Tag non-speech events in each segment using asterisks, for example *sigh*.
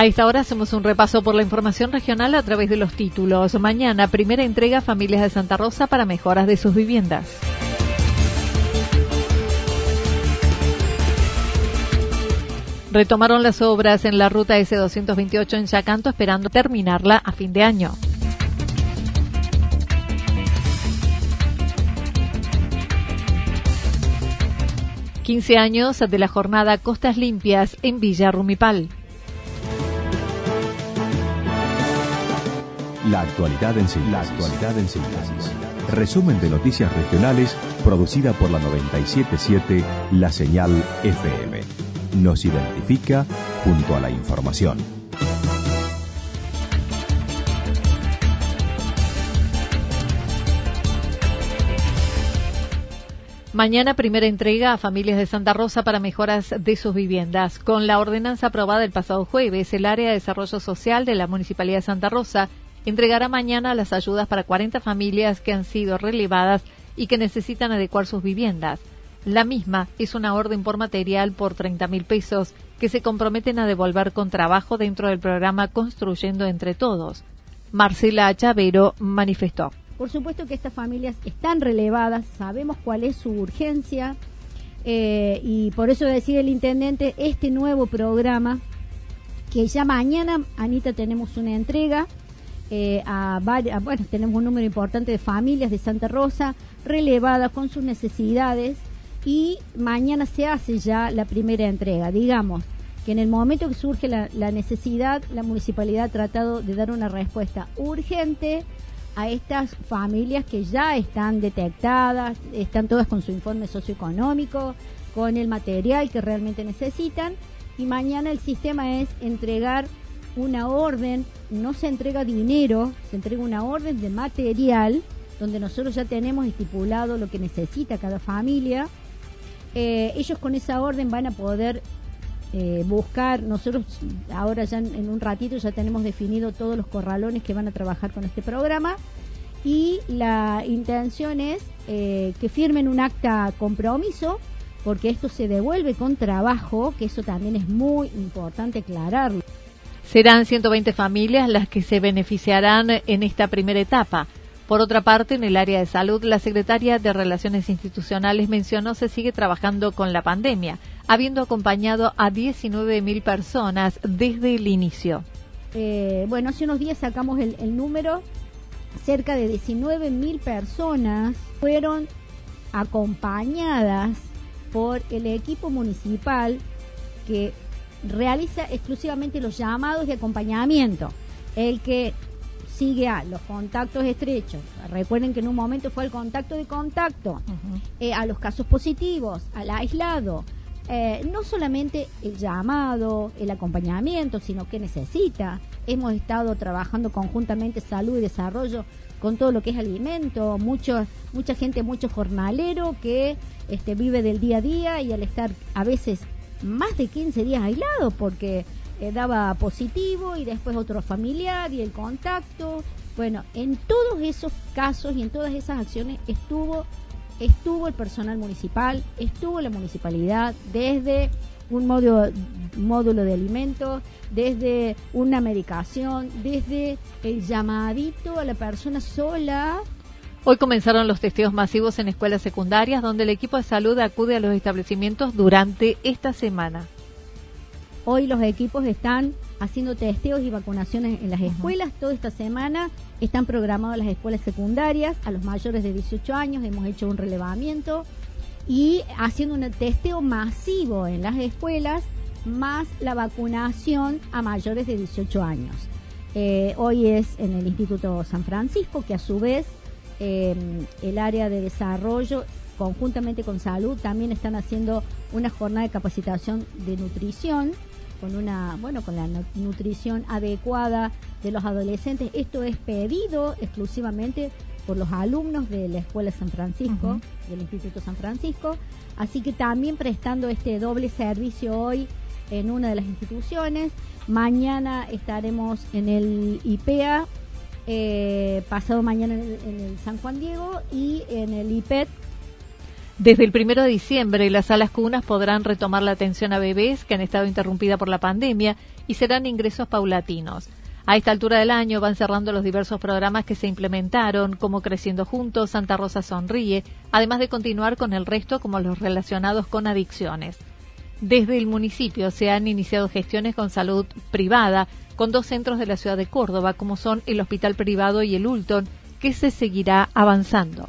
A esta hora hacemos un repaso por la información regional a través de los títulos. Mañana, primera entrega Familias de Santa Rosa para mejoras de sus viviendas. Retomaron las obras en la ruta S228 en Yacanto esperando terminarla a fin de año. Quince años de la jornada Costas Limpias en Villa Rumipal. La actualidad en síntesis. Resumen de noticias regionales producida por la 977 La Señal FM. Nos identifica junto a la información. Mañana primera entrega a familias de Santa Rosa para mejoras de sus viviendas. Con la ordenanza aprobada el pasado jueves, el área de desarrollo social de la Municipalidad de Santa Rosa entregará mañana las ayudas para 40 familias que han sido relevadas y que necesitan adecuar sus viviendas. La misma es una orden por material por 30 mil pesos que se comprometen a devolver con trabajo dentro del programa Construyendo entre Todos. Marcela Chavero manifestó. Por supuesto que estas familias están relevadas, sabemos cuál es su urgencia eh, y por eso decide el intendente este nuevo programa que ya mañana, Anita, tenemos una entrega eh, a, varias, bueno, tenemos un número importante de familias de Santa Rosa relevadas con sus necesidades y mañana se hace ya la primera entrega. Digamos que en el momento que surge la, la necesidad, la municipalidad ha tratado de dar una respuesta urgente a estas familias que ya están detectadas, están todas con su informe socioeconómico, con el material que realmente necesitan y mañana el sistema es entregar una orden, no se entrega dinero, se entrega una orden de material donde nosotros ya tenemos estipulado lo que necesita cada familia. Eh, ellos con esa orden van a poder eh, buscar, nosotros ahora ya en, un ratito ya tenemos definido todos los corralones que van a trabajar con este programa y la intención es eh, que firmen un acta compromiso porque esto se devuelve con trabajo, que eso también es muy importante aclararlo. Serán 120 familias las que se beneficiarán en esta primera etapa. Por otra parte, en el área de salud, la secretaria de Relaciones Institucionales mencionó se sigue trabajando con la pandemia, habiendo acompañado a 19.000 personas desde el inicio. Eh, bueno, hace unos días sacamos el, número, cerca de 19.000 personas fueron acompañadas por el equipo municipal que realiza exclusivamente los llamados de acompañamiento. El que sigue a los contactos estrechos, recuerden que en un momento fue el contacto de contacto, eh, a los casos positivos, al aislado, eh, no solamente el llamado, el acompañamiento, sino que necesita. Hemos estado trabajando conjuntamente salud y desarrollo con todo lo que es alimento, mucho, mucha gente, mucho jornalero que este, vive del día a día y al estar a veces más de 15 días aislado porque eh, daba positivo y después otro familiar y el contacto. Bueno, en todos esos casos y en todas esas acciones estuvo estuvo el personal municipal, estuvo la municipalidad desde un módulo, módulo de alimentos, desde una medicación, desde el llamadito a la persona sola Hoy comenzaron los testeos masivos en escuelas secundarias donde el equipo de salud acude a los establecimientos durante esta semana. Hoy los equipos están haciendo testeos y vacunaciones en las escuelas. Toda esta semana están programadas las escuelas secundarias. A los mayores de 18 años hemos hecho un relevamiento y haciendo un testeo masivo en las escuelas más la vacunación a mayores de 18 años. Eh, hoy es en el Instituto San Francisco, que a su vez eh, el área de desarrollo, conjuntamente con salud, también están haciendo una jornada de capacitación de nutrición con una, bueno, con la nutrición adecuada de los adolescentes. Esto es pedido exclusivamente por los alumnos de la Escuela San Francisco, del Instituto San Francisco. Así que también prestando este doble servicio hoy en una de las instituciones. Mañana estaremos en el IPEA, eh, pasado mañana en el, San Juan Diego y en el IPET desde el primero de diciembre, las salas cunas podrán retomar la atención a bebés que han estado interrumpidas por la pandemia y serán ingresos paulatinos. A esta altura del año van cerrando los diversos programas que se implementaron, como Creciendo Juntos, Santa Rosa Sonríe, además de continuar con el resto como los relacionados con adicciones. Desde el municipio se han iniciado gestiones con salud privada con dos centros de la ciudad de Córdoba, como son el Hospital Privado y el Ulton, que se seguirá avanzando.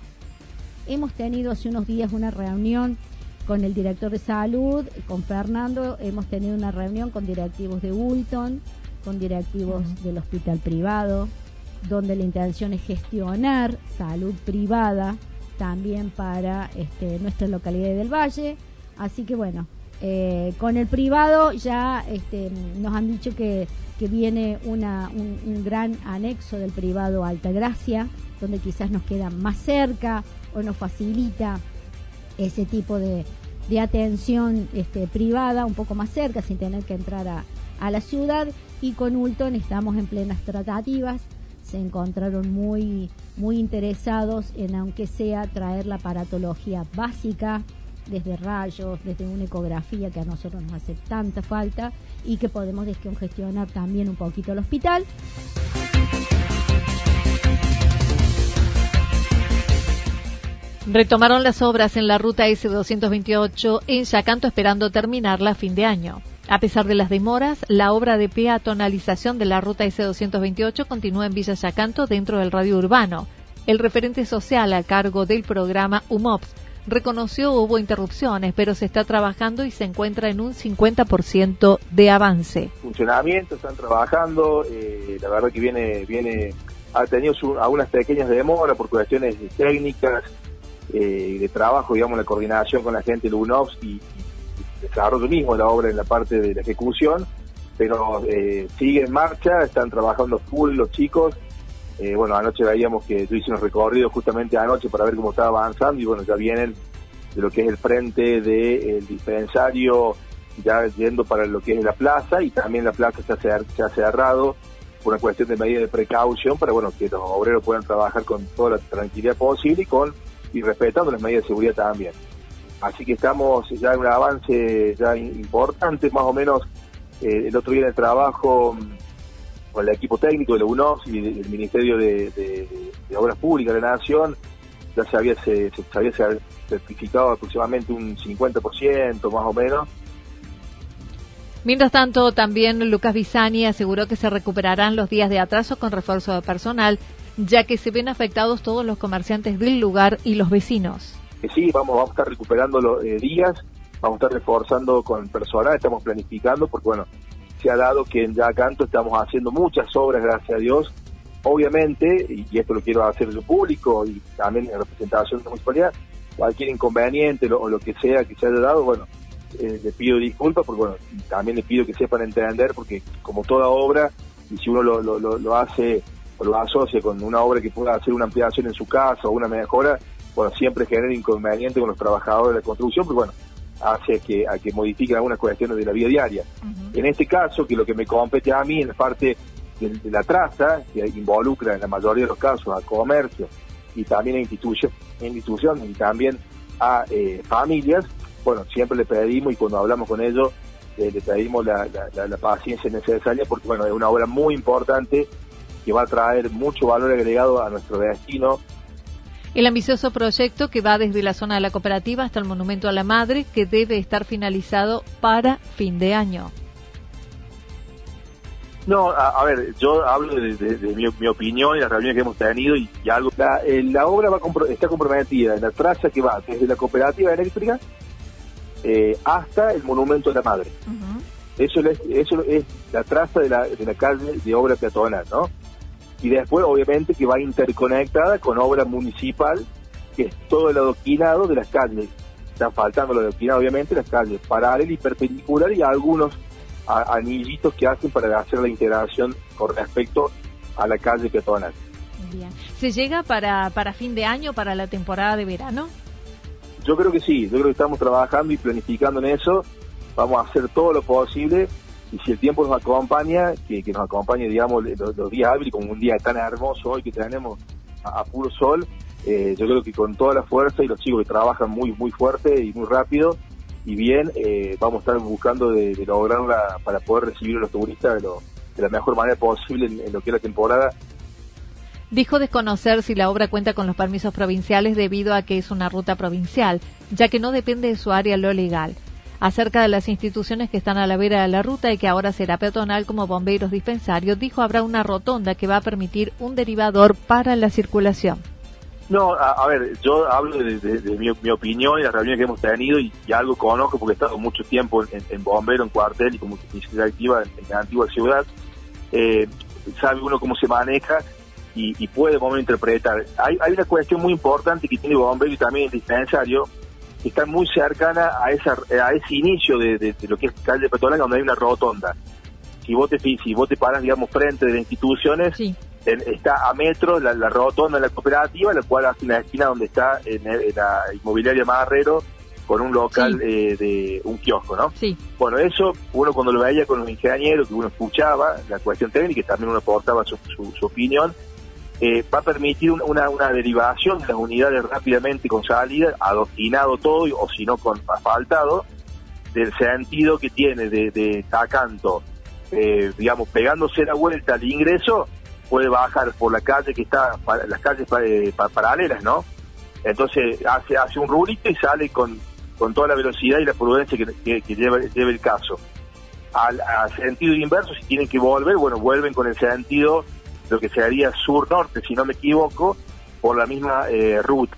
Hemos tenido hace unos días una reunión con el director de salud, con Fernando, hemos tenido una reunión con directivos de Ulton, con directivos del hospital privado, donde la intención es gestionar salud privada también para este, nuestra localidad del Valle. Así que bueno, eh, con el privado ya este, nos han dicho que, viene una, un, gran anexo del privado Altagracia, donde quizás nos queda más cerca o nos facilita ese tipo de, atención este, privada un poco más cerca sin tener que entrar a, la ciudad. Y con Ulton estamos en plenas tratativas. Se encontraron muy muy interesados en aunque sea traer la paratología básica desde rayos, desde una ecografía que a nosotros nos hace tanta falta y que podemos descongestionar también un poquito el hospital. Retomaron las obras en la ruta S228 en Yacanto esperando terminarla a fin de año. A pesar de las demoras, la obra de peatonalización de la ruta S228 continúa en Villa Yacanto dentro del radio urbano. El referente social a cargo del programa UMOPS reconoció hubo interrupciones, pero se está trabajando y se encuentra en un 50% de avance. Funcionamiento, están trabajando, eh, la verdad que viene, viene, ha tenido algunas pequeñas demoras por cuestiones técnicas eh, de trabajo, digamos, la coordinación con la gente de UNOPS y, y desarrollo mismo la obra en la parte de la ejecución, pero eh, sigue en marcha, están trabajando full los chicos, eh, bueno, anoche veíamos que yo hice unos recorridos justamente anoche para ver cómo estaba avanzando y bueno, ya vienen de lo que es el frente del dispensario, ya yendo para lo que es la plaza y también la plaza se ha, se ha cerrado por una cuestión de medida de precaución para bueno que los obreros puedan trabajar con toda la tranquilidad posible y con y respetando las medidas de seguridad también. Así que estamos ya en un avance ya importante, más o menos eh, el otro día en el trabajo con el equipo técnico de la UNOS y del Ministerio de, Obras Públicas de la Nación, ya se había, se, había certificado aproximadamente un 50% más o menos. Mientras tanto, también Lucas Bisani aseguró que se recuperarán los días de atraso con refuerzo de personal, ya que se ven afectados todos los comerciantes del lugar y los vecinos. Sí, vamos, vamos a estar recuperando los eh, días, vamos a estar reforzando con personal, estamos planificando, porque bueno, se ha dado que en Yacanto estamos haciendo muchas obras, gracias a Dios. Obviamente, y esto lo quiero hacer yo público y también en representación de la municipalidad, cualquier inconveniente o lo que sea que se haya dado, bueno, eh, le pido disculpas, porque bueno, también le pido que sepan entender, porque como toda obra, y si uno lo, lo, lo, hace o lo asocia con una obra que pueda hacer una ampliación en su casa o una mejora, bueno, siempre genera inconveniente con los trabajadores de la construcción, pero bueno, hace que, a que modifiquen algunas cuestiones de la vida diaria. En este caso, que lo que me compete a mí en la parte de, la traza, que involucra en la mayoría de los casos a comercio y también a instituciones y también a eh, familias, bueno, siempre le pedimos y cuando hablamos con ellos eh, le pedimos la, la, paciencia necesaria porque bueno, es una obra muy importante que va a traer mucho valor agregado a nuestro destino El ambicioso proyecto que va desde la zona de la cooperativa hasta el Monumento a la Madre, que debe estar finalizado para fin de año. No, a, ver, yo hablo de, mi, opinión y las reuniones que hemos tenido y, algo. La, eh, la obra va está comprometida en la traza que va desde la cooperativa eléctrica eh, hasta el monumento a la madre. eso, es, eso es la traza de la, de la calle de obra peatonal, ¿no? Y después, obviamente, que va interconectada con obra municipal, que es todo el adoquinado de las calles. Están faltando el adoquinado, obviamente, las calles paralelas y perpendicular y algunos anillitos que hacen para hacer la integración con respecto a la calle peatonal. ¿Se llega para, para fin de año, para la temporada de verano? Yo creo que sí, yo creo que estamos trabajando y planificando en eso. Vamos a hacer todo lo posible y si el tiempo nos acompaña, que, nos acompañe, digamos, los, días hábiles, como un día tan hermoso hoy que tenemos a, puro sol, eh, yo creo que con toda la fuerza y los chicos que trabajan muy, muy fuerte y muy rápido, y bien eh, vamos a estar buscando de, lograrla para poder recibir a los turistas de, la mejor manera posible en, lo que es la temporada. Dijo desconocer si la obra cuenta con los permisos provinciales debido a que es una ruta provincial, ya que no depende de su área lo legal. Acerca de las instituciones que están a la vera de la ruta y que ahora será peatonal como bomberos dispensarios, dijo habrá una rotonda que va a permitir un derivador para la circulación. No, a, ver, yo hablo de, mi, opinión y las reuniones que hemos tenido y, algo conozco porque he estado mucho tiempo en, bombero, en cuartel y como institución activa en, la antigua ciudad. Eh, sabe uno cómo se maneja y, puede interpretar. Hay, hay una cuestión muy importante que tiene bombero y también el dispensario, que está muy cercana a esa a ese inicio de, lo que es calle Petrolán, donde hay una rotonda. Si vos te, si vos te paras, digamos, frente de las instituciones, está a metro la, rotonda de la cooperativa, la cual hace una esquina donde está en, la inmobiliaria Marrero con un local eh, de un kiosco, ¿no? Sí. Bueno, eso uno cuando lo veía con los ingenieros, que uno escuchaba la cuestión técnica y también uno aportaba su, su, opinión, eh, va a permitir una, derivación de las unidades rápidamente con salida, adoctrinado todo, o si no con asfaltado, del sentido que tiene de, de Tacanto, eh, digamos, pegándose la vuelta al ingreso, puede bajar por la calle que está, las calles eh, paralelas, ¿no? Entonces hace, hace un rulito y sale con, con toda la velocidad y la prudencia que, que, lleva, el caso. Al, sentido inverso, si tienen que volver, bueno, vuelven con el sentido, lo que sería sur-norte, si no me equivoco, por la misma eh, ruta.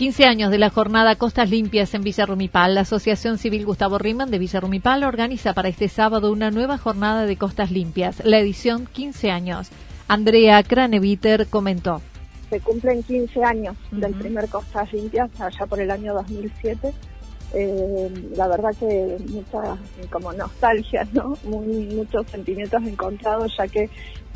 15 años de la jornada Costas Limpias en Villa Rumipal. La Asociación Civil Gustavo Riman de Villa Rumipal organiza para este sábado una nueva jornada de Costas Limpias, la edición 15 años. Andrea Craneviter comentó. Se cumplen 15 años del primer Costas Limpias, allá por el año 2007. Eh, la verdad que mucha como nostalgia, ¿no? muchos sentimientos encontrados, ya que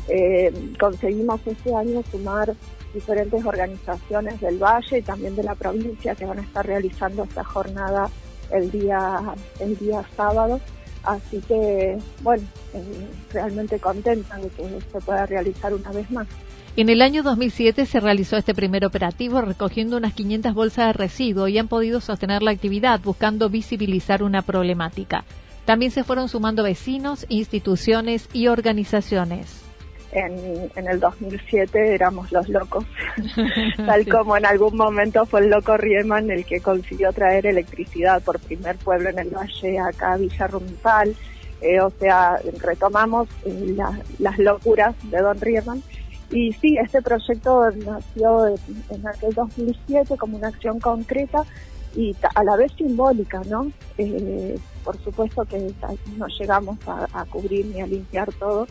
eh, conseguimos este año sumar diferentes organizaciones del Valle y también de la provincia que van a estar realizando esta jornada el día, el día sábado. Así que, bueno, eh, realmente contenta de que se pueda realizar una vez más. En el año 2007 se realizó este primer operativo recogiendo unas 500 bolsas de residuos y han podido sostener la actividad buscando visibilizar una problemática. También se fueron sumando vecinos, instituciones y organizaciones en, el 2007 éramos los locos, *laughs* tal como en algún momento fue el loco Riemann el que consiguió traer electricidad por primer pueblo en el valle, acá a Villa Rumipal, eh, o sea, retomamos eh, las locuras de Don Riemann. Y sí, este proyecto nació en, aquel 2007 como una acción concreta y a la vez simbólica, ¿no? Eh, por supuesto que no llegamos a cubrir ni a limpiar todo,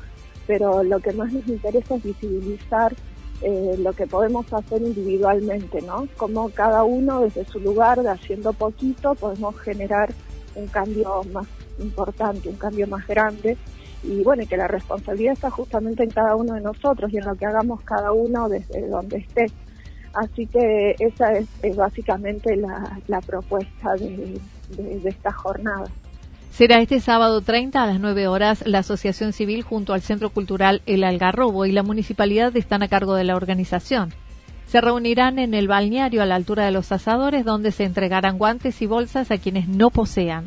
pero lo que más nos interesa es visibilizar eh, lo que podemos hacer individualmente, ¿no? Como cada uno desde su lugar, haciendo poquito, podemos generar un cambio más importante, un cambio más grande. Y bueno, y que la responsabilidad está justamente en cada uno de nosotros y en lo que hagamos cada uno desde donde esté. Así que esa es, básicamente la, propuesta de esta jornada. Será este sábado 30 a las 9 horas la Asociación Civil junto al Centro Cultural El Algarrobo y la Municipalidad están a cargo de la organización. se reunirán en el balneario a la altura de los asadores donde se entregarán guantes y bolsas a quienes no posean.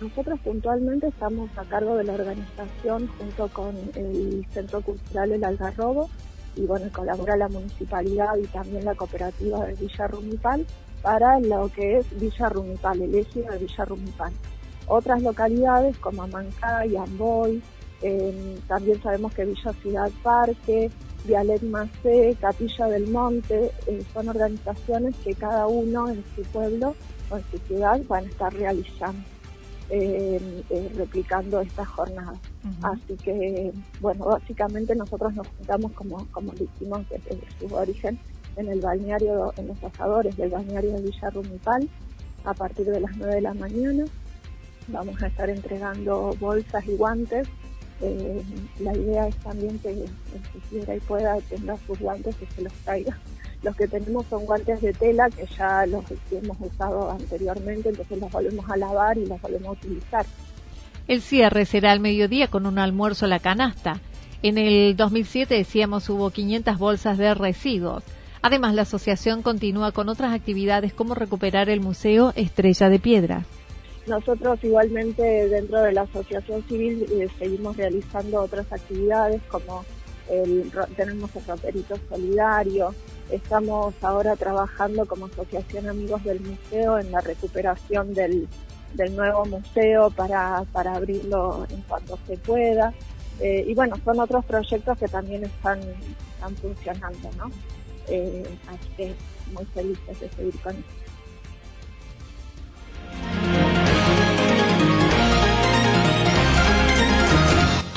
Nosotros puntualmente estamos a cargo de la organización junto con el Centro Cultural El Algarrobo y bueno, colabora la municipalidad y también la cooperativa de Villa Rumipal para lo que es Villa Rumipal, el eje de Villa Rumipal. Otras localidades como Amancay, Amboy, eh, también sabemos que Villa Ciudad Parque, Vialet Macé, Capilla del Monte, eh, son organizaciones que cada uno en su pueblo o en su ciudad van a estar realizando. Eh, replicando estas jornadas. Así que, bueno, básicamente nosotros nos juntamos como, como lo hicimos desde su origen en el balneario, en los asadores del balneario de Villa Rumipal, a partir de las 9 de la mañana. Vamos a estar entregando bolsas y guantes. Eh, la idea es también que el que quiera y pueda tener sus guantes y se los traiga. Los que tenemos son guantes de tela que ya los hemos usado anteriormente, entonces los volvemos a lavar y los volvemos a utilizar. El cierre será al mediodía con un almuerzo a la canasta. En el 2007, decíamos, hubo 500 bolsas de residuos. Además, la asociación continúa con otras actividades como recuperar el Museo Estrella de Piedra. Nosotros igualmente dentro de la asociación civil eh, seguimos realizando otras actividades como tenemos el roperito solidario, estamos ahora trabajando como asociación amigos del museo en la recuperación del, nuevo museo para, para abrirlo en cuanto se pueda. Eh, y bueno, son otros proyectos que también están, están funcionando, ¿no? Eh, así que muy felices de seguir con esto.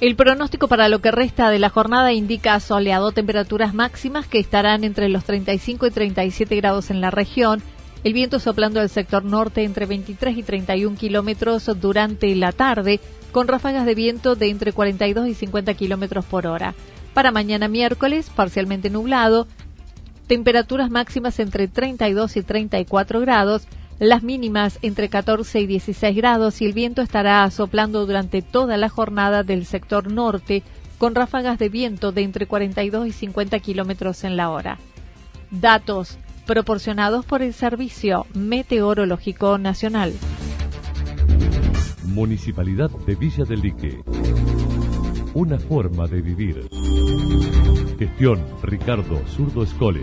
El pronóstico para lo que resta de la jornada indica soleado, temperaturas máximas que estarán entre los 35 y 37 grados en la región, el viento soplando del sector norte entre 23 y 31 kilómetros durante la tarde, con ráfagas de viento de entre 42 y 50 kilómetros por hora. Para mañana miércoles, parcialmente nublado, temperaturas máximas entre 32 y 34 grados, las mínimas entre 14 y 16 grados y el viento estará soplando durante toda la jornada del sector norte con ráfagas de viento de entre 42 y 50 kilómetros en la hora. Datos proporcionados por el Servicio Meteorológico Nacional. Municipalidad de Villa del Lique. Una forma de vivir. Gestión Ricardo Zurdo Escole.